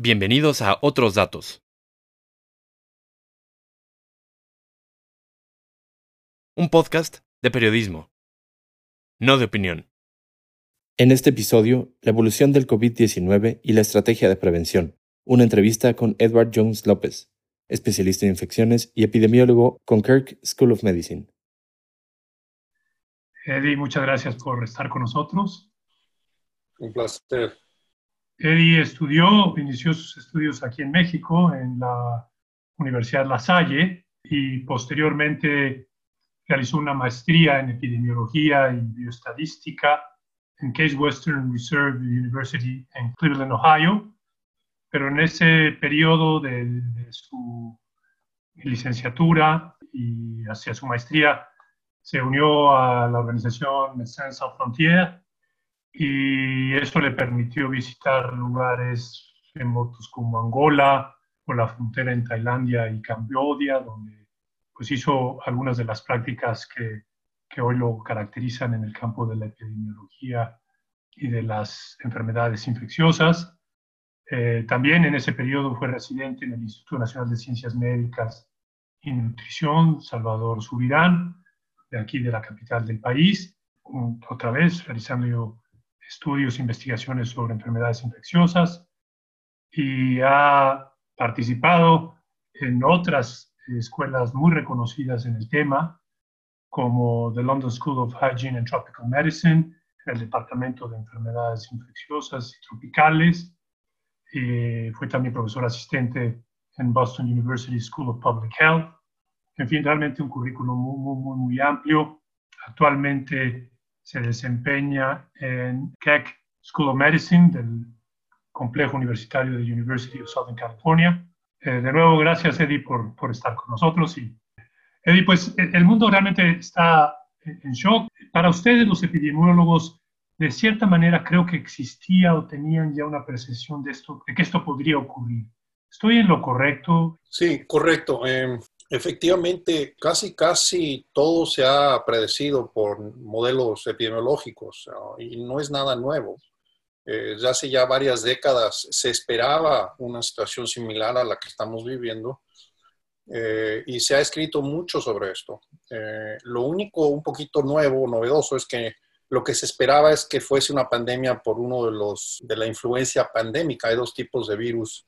Bienvenidos a Otros Datos. Un podcast de periodismo, no de opinión. En este episodio, la evolución del COVID-19 y la estrategia de prevención. Una entrevista con Edward Jones López, especialista en infecciones y epidemiólogo con Kirk School of Medicine. Eddie, muchas gracias por estar con nosotros. Un placer. Eddie estudió, inició sus estudios aquí en México, en la Universidad La Salle, y posteriormente realizó una maestría en epidemiología y bioestadística en Case Western Reserve University en Cleveland, Ohio. Pero en ese periodo de, su licenciatura y hacia su maestría, se unió a la organización Médecins Sans Frontières y eso le permitió visitar lugares remotos como Angola o la frontera en Tailandia y Camboya, donde pues hizo algunas de las prácticas que, que hoy lo caracterizan en el campo de la epidemiología y de las enfermedades infecciosas. Eh, también en ese periodo fue residente en el Instituto Nacional de Ciencias Médicas y Nutrición, Salvador Subirán, de aquí de la capital del país, otra vez realizando estudios investigaciones sobre enfermedades infecciosas y ha participado en otras escuelas muy reconocidas en el tema, como the London School of Hygiene and Tropical Medicine, el Departamento de Enfermedades Infecciosas y Tropicales. Fue también profesor asistente en Boston University School of Public Health. En fin, realmente un currículum muy, muy, muy amplio. Actualmente se desempeña en Keck School of Medicine del Complejo Universitario de University of Southern California. Eh, de nuevo, gracias Eddie por, por, estar con nosotros. Y, Eddie, pues el mundo realmente está en shock. Para ustedes, los epidemiólogos, de cierta manera creo que existía o tenían ya una percepción de esto, de que esto podría ocurrir. ¿Estoy en lo correcto? Sí, correcto. Eh, Efectivamente, casi, casi todo se ha predecido por modelos epidemiológicos y no es nada nuevo. Eh, ya hace ya varias décadas se esperaba una situación similar a la que estamos viviendo eh, y se ha escrito mucho sobre esto. Eh, lo único un poquito nuevo, novedoso, es que lo que se esperaba es que fuese una pandemia por uno de los de la influencia pandémica. Hay dos tipos de virus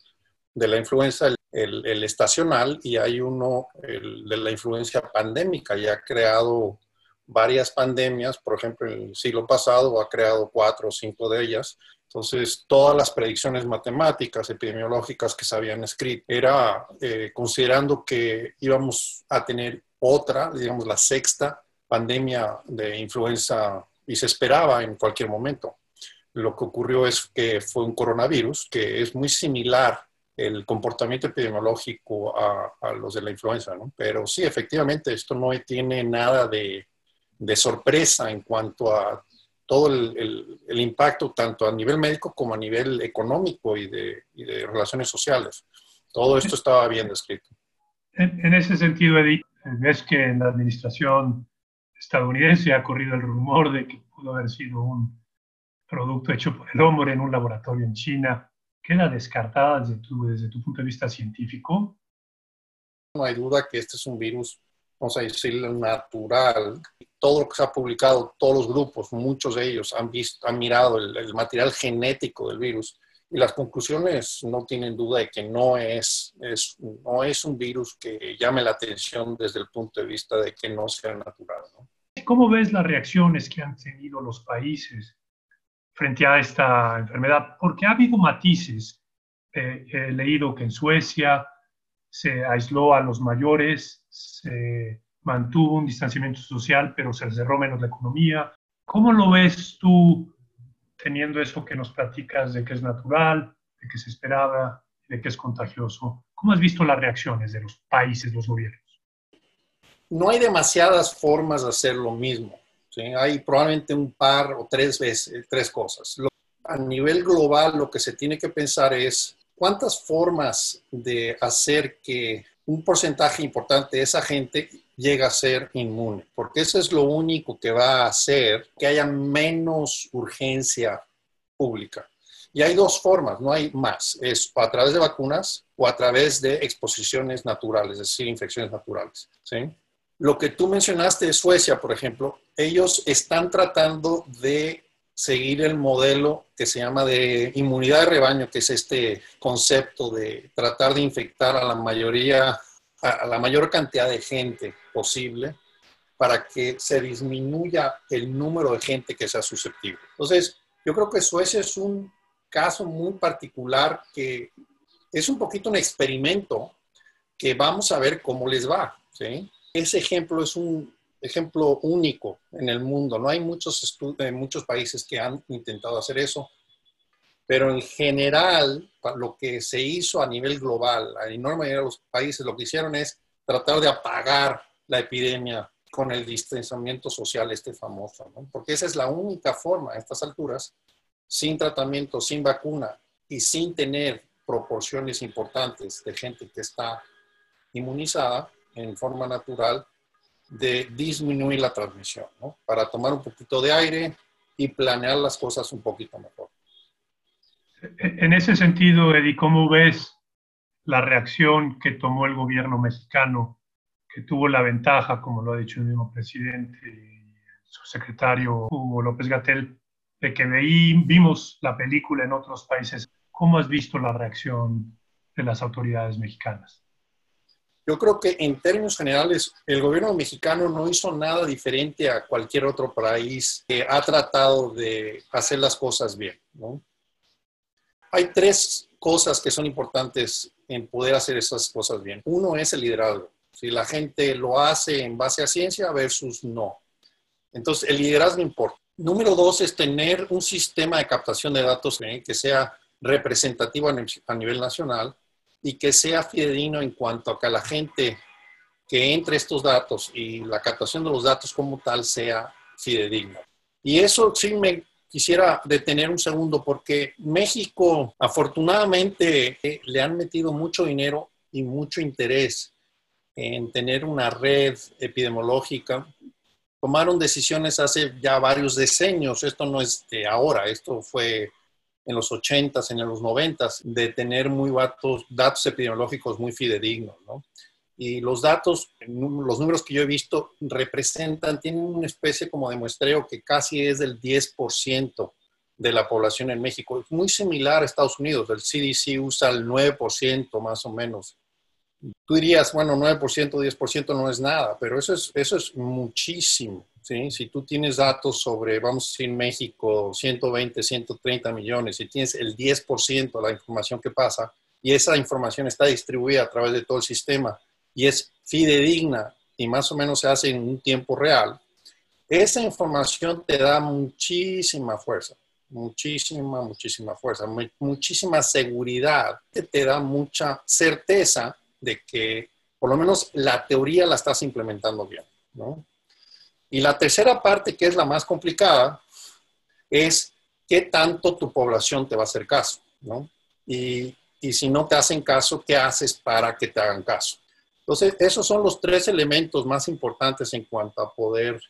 de la influenza, el, estacional y hay uno de la influencia pandémica y ha creado varias pandemias, por ejemplo, en el siglo pasado ha creado cuatro o cinco de ellas. Entonces, todas las predicciones matemáticas, epidemiológicas que se habían escrito, era eh, considerando que íbamos a tener otra, digamos, la sexta pandemia de influenza y se esperaba en cualquier momento. Lo que ocurrió es que fue un coronavirus que es muy similar el comportamiento epidemiológico a, los de la influenza, ¿no? Pero sí, efectivamente, esto no tiene nada de, sorpresa en cuanto a todo el, impacto, tanto a nivel médico como a nivel económico y de, relaciones sociales. Todo esto estaba bien descrito. En, ese sentido, Edith, ves que en la administración estadounidense ha corrido el rumor de que pudo haber sido un producto hecho por el hombre en un laboratorio en China queda descartada desde tu, desde tu punto de vista científico? No hay duda que este es un virus, vamos a decirlo, natural. Todo lo que se ha publicado, todos los grupos, muchos de ellos han visto, han mirado el, material genético del virus y las conclusiones no tienen duda de que no es, es, no es un virus que llame la atención desde el punto de vista de que no sea natural. ¿Cómo ves las reacciones que han tenido los países frente a esta enfermedad, porque ha habido matices. he leído que en Suecia se aisló a los mayores, se mantuvo un distanciamiento social, pero se cerró menos la economía. ¿Cómo lo ves tú teniendo eso que nos platicas de que es natural, de que se esperaba, de que es contagioso? ¿Cómo has visto las reacciones de los países, los gobiernos? No hay demasiadas formas de hacer lo mismo. Hay probablemente un par o tres veces, tres cosas. a nivel global, lo que se tiene que pensar es cuántas formas de hacer que un porcentaje importante de esa gente llegue a ser inmune, porque eso es lo único que va a hacer que haya menos urgencia pública. Y hay dos formas, no hay más. Es a través de vacunas o a través de exposiciones naturales, es decir, infecciones naturales. ¿sí? Lo que tú mencionaste de Suecia, por ejemplo, ellos están tratando de seguir el modelo que se llama de inmunidad de rebaño, que es este concepto de tratar de infectar a la mayoría, a la mayor cantidad de gente posible para que se disminuya el número de gente que sea susceptible. Entonces, yo creo que Suecia es un caso muy particular que es un poquito un experimento que vamos a ver cómo les va. ¿sí? Ese ejemplo es un ejemplo único en el mundo. No hay muchos, muchos países que han intentado hacer eso, pero en general, lo que se hizo a nivel global, la enorme mayoría de los países lo que hicieron es tratar de apagar la epidemia con el distanciamiento social este famoso, porque esa es la única forma a estas alturas, sin tratamiento, sin vacuna y sin tener proporciones importantes de gente que está inmunizada en forma natural, de disminuir la transmisión, para tomar un poquito de aire y planear las cosas un poquito mejor. En ese sentido, Eddie, ¿cómo ves la reacción que tomó el gobierno mexicano que tuvo la ventaja, como lo ha dicho el mismo presidente su secretario Hugo López Gatel, de que veí, vimos la película en otros países. ¿Cómo has visto la reacción de las autoridades mexicanas? Yo creo que en términos generales, el gobierno mexicano no hizo nada diferente a cualquier otro país que ha tratado de hacer las cosas bien. ¿no? Hay tres cosas que son importantes en poder hacer esas cosas bien. Uno es el liderazgo. Si la gente lo hace en base a ciencia versus no. Entonces, el liderazgo importa. Número dos es tener un sistema de captación de datos que sea representativo a nivel nacional y que sea fidedigno en cuanto a que la gente que entre estos datos y la captación de los datos como tal sea fidedigna. Y eso sí me quisiera detener un segundo porque México afortunadamente eh, le han metido mucho dinero y mucho interés en tener una red epidemiológica. Tomaron decisiones hace ya varios decenios, esto no es de ahora, esto fue en los 80s, en los 90s, de tener muy datos, datos epidemiológicos muy fidedignos, ¿no? Y los datos, los números que yo he visto representan, tienen una especie como de muestreo que casi es del 10% de la población en México. Es muy similar a Estados Unidos. El CDC usa el 9% más o menos tú dirías, bueno, 9%, 10% no es nada, pero eso es, eso es muchísimo. ¿sí? Si tú tienes datos sobre, vamos a decir, México, 120, 130 millones, y tienes el 10% de la información que pasa, y esa información está distribuida a través de todo el sistema y es fidedigna y más o menos se hace en un tiempo real, esa información te da muchísima fuerza, muchísima, muchísima fuerza, muchísima seguridad, te da mucha certeza de que por lo menos la teoría la estás implementando bien, ¿no? Y la tercera parte, que es la más complicada, es qué tanto tu población te va a hacer caso, ¿no? Y, y si no te hacen caso, ¿qué haces para que te hagan caso? Entonces, esos son los tres elementos más importantes en cuanto a poder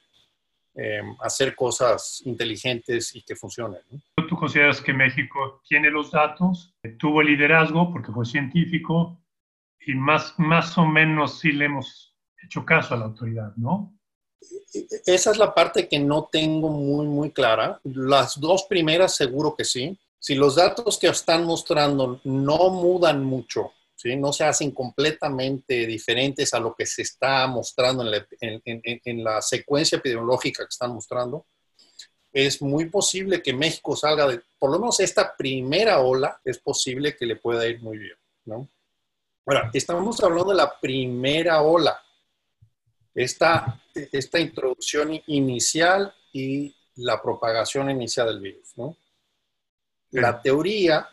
eh, hacer cosas inteligentes y que funcionen. ¿Tú consideras que México tiene los datos, tuvo el liderazgo porque fue científico, y más, más o menos sí le hemos hecho caso a la autoridad, ¿no? Esa es la parte que no tengo muy, muy clara. Las dos primeras seguro que sí. Si los datos que están mostrando no mudan mucho, ¿sí? no se hacen completamente diferentes a lo que se está mostrando en la, en, en, en la secuencia epidemiológica que están mostrando, es muy posible que México salga de, por lo menos esta primera ola, es posible que le pueda ir muy bien, ¿no? Ahora, estamos hablando de la primera ola, esta, esta introducción inicial y la propagación inicial del virus. ¿no? La teoría,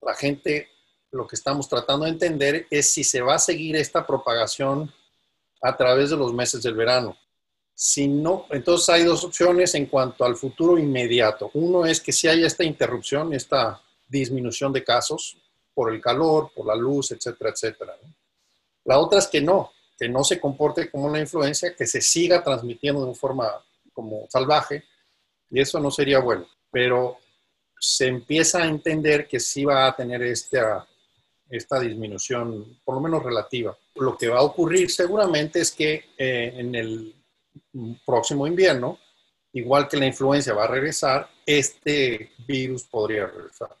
la gente, lo que estamos tratando de entender es si se va a seguir esta propagación a través de los meses del verano. Si no, entonces hay dos opciones en cuanto al futuro inmediato. Uno es que si haya esta interrupción, esta disminución de casos, por el calor, por la luz, etcétera, etcétera. La otra es que no, que no se comporte como una influencia, que se siga transmitiendo de forma como salvaje, y eso no sería bueno. Pero se empieza a entender que sí va a tener esta, esta disminución, por lo menos relativa. Lo que va a ocurrir seguramente es que eh, en el próximo invierno, igual que la influencia va a regresar, este virus podría regresar.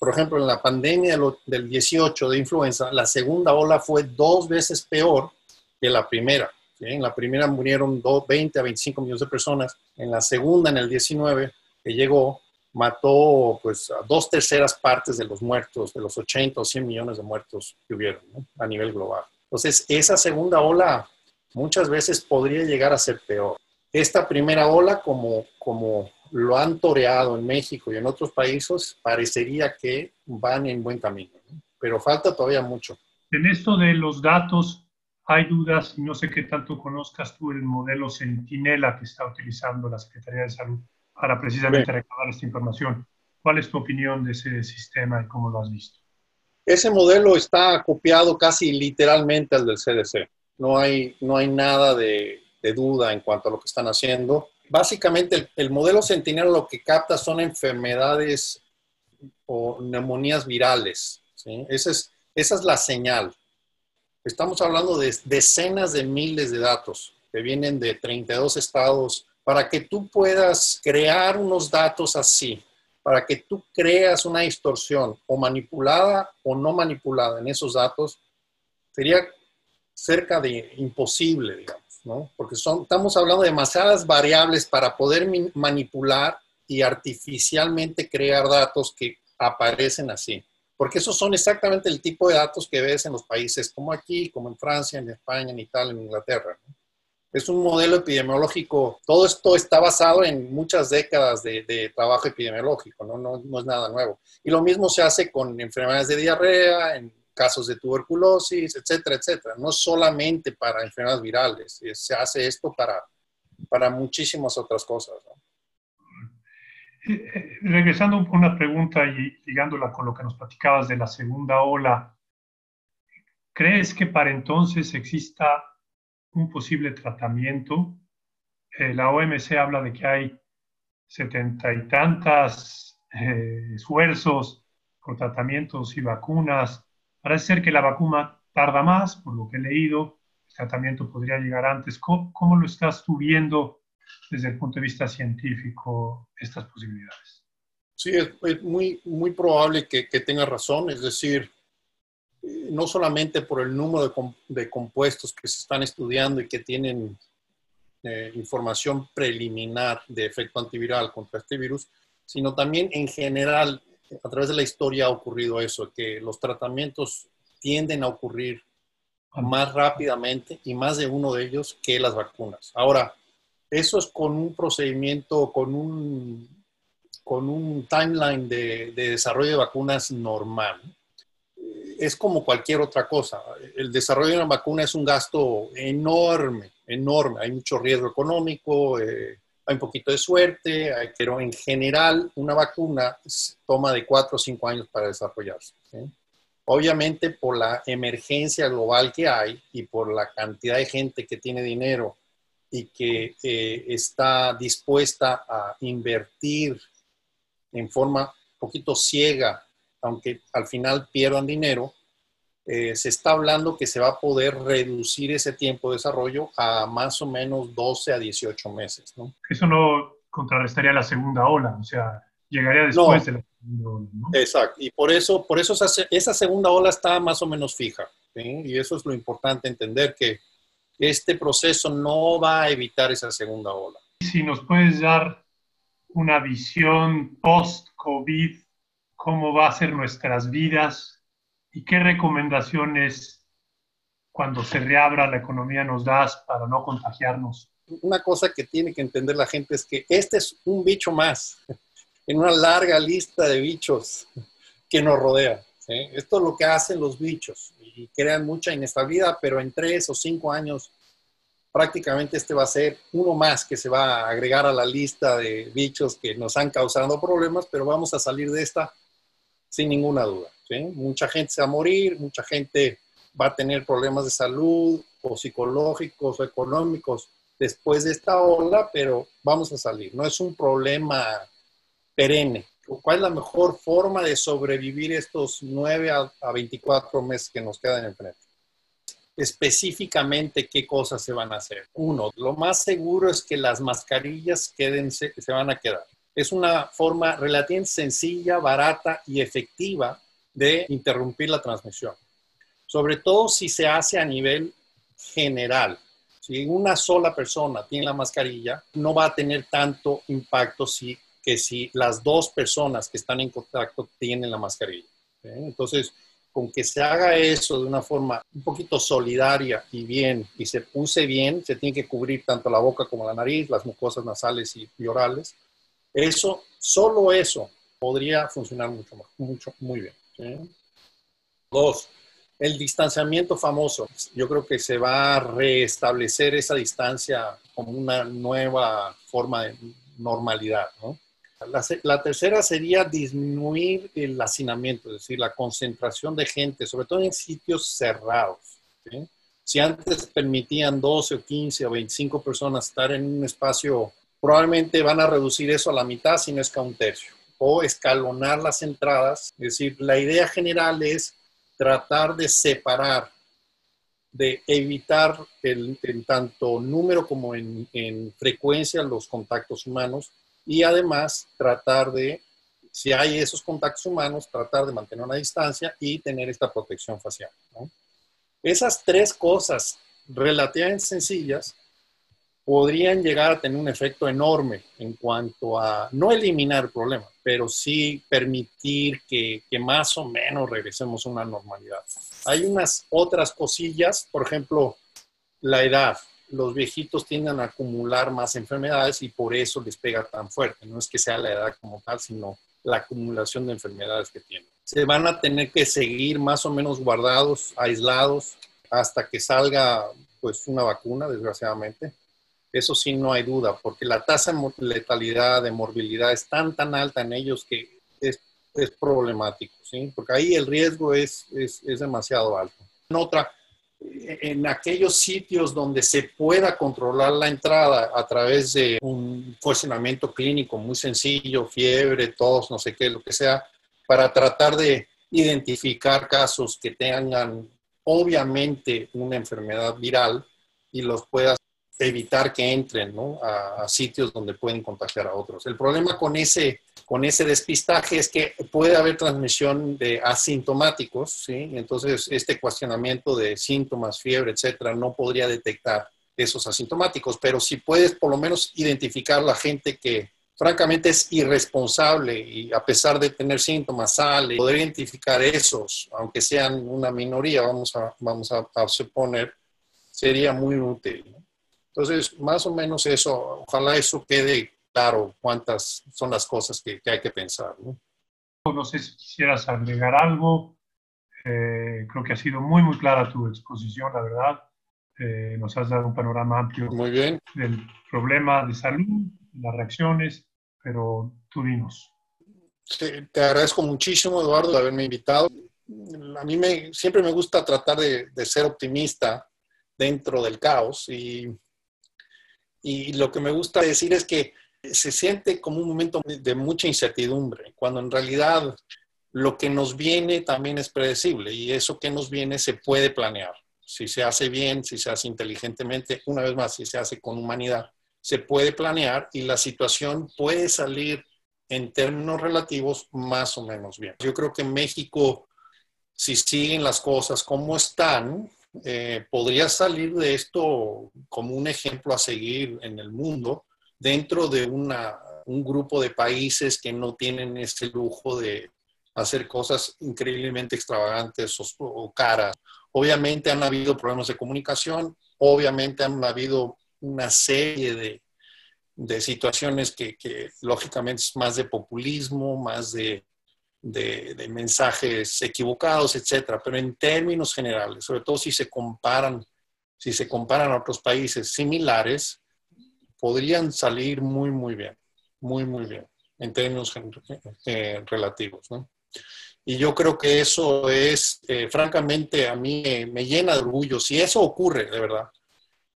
Por ejemplo, en la pandemia del 18 de influenza, la segunda ola fue dos veces peor que la primera. En la primera murieron 20 a 25 millones de personas. En la segunda, en el 19, que llegó, mató pues a dos terceras partes de los muertos, de los 80 o 100 millones de muertos que hubieron a nivel global. Entonces, esa segunda ola muchas veces podría llegar a ser peor. Esta primera ola, como, como lo han toreado en México y en otros países, parecería que van en buen camino, pero falta todavía mucho. En esto de los datos, hay dudas, y no sé qué tanto conozcas tú el modelo Centinela que está utilizando la Secretaría de Salud para precisamente recabar esta información. ¿Cuál es tu opinión de ese sistema y cómo lo has visto? Ese modelo está copiado casi literalmente al del CDC. No hay, no hay nada de, duda en cuanto a lo que están haciendo. Básicamente, el, modelo Sentinel lo que capta son enfermedades o neumonías virales. Esa, es, esa es la señal. Estamos hablando de decenas de miles de datos que vienen de 32 estados para que tú puedas crear unos datos así, para que tú creas una distorsión o manipulada o no manipulada en esos datos, sería cerca de imposible, digamos, ¿no? Porque son, estamos hablando de demasiadas variables para poder manipular y artificialmente crear datos que aparecen así. Porque esos son exactamente el tipo de datos que ves en los países como aquí, como en Francia, en España, en Italia, en Inglaterra. ¿no? es un modelo epidemiológico. Todo esto está basado en muchas décadas de, trabajo epidemiológico, ¿no? ¿no? es nada nuevo. Y lo mismo se hace con enfermedades de diarrea, en casos de tuberculosis, etcétera, etcétera. No solamente para enfermedades virales, se hace esto para, para muchísimas otras cosas. Eh, eh, regresando a una pregunta y ligándola con lo que nos platicabas de la segunda ola, ¿crees que para entonces exista un posible tratamiento. Eh, la OMC habla de que hay setenta y tantas eh, esfuerzos por tratamientos y vacunas. Parece ser que la vacuna tarda más, por lo que he leído. El tratamiento podría llegar antes. ¿Cómo, lo estás tú viendo desde el punto de vista científico estas posibilidades? Sí, es, muy, muy probable que, que tenga razón. Es decir, no solamente por el número de, compuestos que se están estudiando y que tienen eh, información preliminar de efecto antiviral contra este virus, sino también en general, a través de la historia ha ocurrido eso, que los tratamientos tienden a ocurrir más rápidamente y más de uno de ellos que las vacunas. Ahora, eso es con un procedimiento, con un, con un timeline de, de desarrollo de vacunas normal es como cualquier otra cosa. El desarrollo de una vacuna es un gasto enorme, enorme. Hay mucho riesgo económico, eh, hay un poquito de suerte, pero en general una vacuna toma de cuatro o cinco años para desarrollarse. Obviamente por la emergencia global que hay y por la cantidad de gente que tiene dinero y que eh, está dispuesta a invertir en forma un poquito ciega aunque al final pierdan dinero, eh, se está hablando que se va a poder reducir ese tiempo de desarrollo a más o menos 12 a 18 meses. ¿no? Eso no contrarrestaría la segunda ola, o sea, llegaría después de la segunda ola. ¿no? Exacto, y por eso, por eso esa, segunda ola está más o menos fija. Y eso es lo importante entender, que este proceso no va a evitar esa segunda ola. Si nos puedes dar una visión post-COVID cómo va a ser nuestras vidas y qué recomendaciones cuando se reabra la economía nos das para no contagiarnos. Una cosa que tiene que entender la gente es que este es un bicho más en una larga lista de bichos que nos rodean. Esto es lo que hacen los bichos y crean mucha inestabilidad, pero en tres o cinco años prácticamente este va a ser uno más que se va a agregar a la lista de bichos que nos han causado problemas, pero vamos a salir de esta sin ninguna duda. Mucha gente se va a morir, mucha gente va a tener problemas de salud o psicológicos o económicos después de esta ola, pero vamos a salir. No es un problema perenne ¿Cuál es la mejor forma de sobrevivir estos 9 a, 24 meses que nos quedan enfrente? Específicamente, ¿qué cosas se van a hacer? Uno, lo más seguro es que las mascarillas quédense, se van a quedar. Es una forma relativamente sencilla, barata y efectiva de interrumpir la transmisión. Sobre todo si se hace a nivel general. Si una sola persona tiene la mascarilla, no va a tener tanto impacto si, que si las dos personas que están en contacto tienen la mascarilla. Entonces, con que se haga eso de una forma un poquito solidaria y bien, y se use bien, se tiene que cubrir tanto la boca como la nariz, las mucosas nasales y, orales. Eso, solo eso, podría funcionar mucho, mucho muy bien. Dos, el distanciamiento famoso. Yo creo que se va a restablecer esa distancia como una nueva forma de normalidad. La, tercera sería disminuir el hacinamiento, es decir, la concentración de gente, sobre todo en sitios cerrados. Si antes permitían 12 o 15 o 25 personas estar en un espacio, probablemente van a reducir eso a la mitad, si no es que a un tercio. O escalonar las entradas. Es decir, la idea general es tratar de separar, de evitar en tanto número como en, en frecuencia los contactos humanos y además tratar de, si hay esos contactos humanos, tratar de mantener una distancia y tener esta protección facial. Esas tres cosas relativamente sencillas podrían llegar a tener un efecto enorme en cuanto a no eliminar el problema, pero sí permitir que, que, más o menos regresemos a una normalidad. Hay unas otras cosillas, por ejemplo, la edad. Los viejitos tienden a acumular más enfermedades y por eso les pega tan fuerte. No es que sea la edad como tal, sino la acumulación de enfermedades que tienen. Se van a tener que seguir más o menos guardados, aislados, hasta que salga pues una vacuna, desgraciadamente eso sí, no hay duda, porque la tasa de letalidad, de morbilidad es tan, tan alta en ellos que es, es problemático, ¿sí? Porque ahí el riesgo es, es, es demasiado alto. En otra, en aquellos sitios donde se pueda controlar la entrada a través de un funcionamiento clínico muy sencillo, fiebre, tos, no sé qué, lo que sea, para tratar de identificar casos que tengan obviamente una enfermedad viral y los pueda evitar que entren a, sitios donde pueden contagiar a otros. El problema con ese, con ese despistaje es que puede haber transmisión de asintomáticos, ¿sí? Entonces, este cuestionamiento de síntomas, fiebre, etcétera, no podría detectar esos asintomáticos, pero si puedes por lo menos identificar la gente que francamente es irresponsable y a pesar de tener síntomas sale, poder identificar esos, aunque sean una minoría, vamos a, vamos a, a suponer, sería muy útil. Entonces, más o menos eso, ojalá eso quede claro cuántas son las cosas que, hay que pensar. ¿no? no sé si quisieras agregar algo. Eh, creo que ha sido muy, muy clara tu exposición, la verdad. Eh, nos has dado un panorama amplio muy bien. del problema de salud, las reacciones, pero tú dinos. te agradezco muchísimo, Eduardo, de haberme invitado. A mí me, siempre me gusta tratar de, de ser optimista dentro del caos y y lo que me gusta decir es que se siente como un momento de mucha incertidumbre, cuando en realidad lo que nos viene también es predecible y eso que nos viene se puede planear. Si se hace bien, si se hace inteligentemente, una vez más, si se hace con humanidad, se puede planear y la situación puede salir en términos relativos más o menos bien. Yo creo que México, si siguen las cosas como están, eh, podría salir de esto como un ejemplo a seguir en el mundo dentro de una, un grupo de países que no tienen ese lujo de hacer cosas increíblemente extravagantes o, caras. Obviamente han habido problemas de comunicación, obviamente han habido una serie de, de situaciones que, que, lógicamente es más de populismo, más de de, mensajes equivocados, etcétera. Pero en términos generales, sobre todo si se comparan, si se comparan a otros países similares, podrían salir muy, muy bien, muy, muy bien, en términos eh, relativos. Y yo creo que eso es, eh, francamente, a mí me llena de orgullo. Si eso ocurre, de verdad,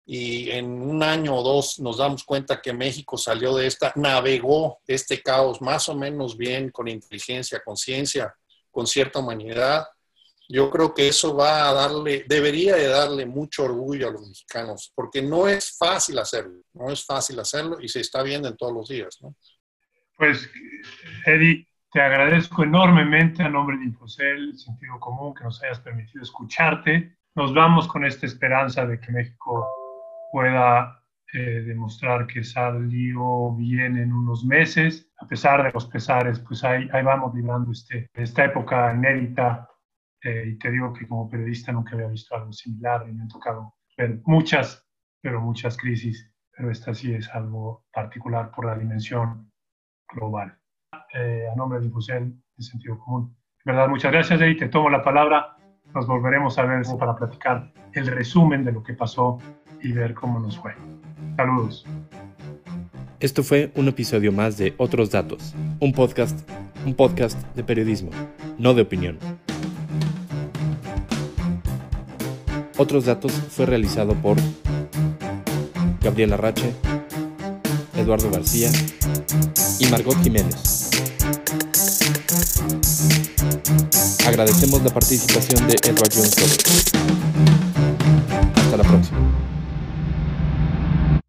y en un año o dos nos damos cuenta que México salió de esta, navegó este caos más o menos bien, con inteligencia, conciencia, con cierta humanidad. Yo creo que eso va a darle, debería de darle mucho orgullo a los mexicanos, porque no es fácil hacerlo, no es fácil hacerlo y se está viendo en todos los días. ¿no? Pues, Eddie, te agradezco enormemente a nombre de Infocel, Sentido Común, que nos hayas permitido escucharte. Nos vamos con esta esperanza de que México pueda eh, demostrar que salió bien en unos meses. A pesar de los pesares, pues ahí, ahí vamos librando este, esta época inédita. Eh, y te digo que como periodista nunca había visto algo similar y me ha tocado ver muchas, pero muchas crisis. Pero esta sí es algo particular por la dimensión global. Eh, a nombre de Infusel, de Sentido Común. En verdad, muchas gracias, y te tomo la palabra. Nos volveremos a ver para platicar el resumen de lo que pasó y ver cómo nos fue. Saludos. Esto fue un episodio más de Otros Datos, un podcast, un podcast de periodismo, no de opinión. Otros Datos fue realizado por Gabriela Rache, Eduardo García y Margot Jiménez. Agradecemos la participación de Edward Jones Hasta la próxima.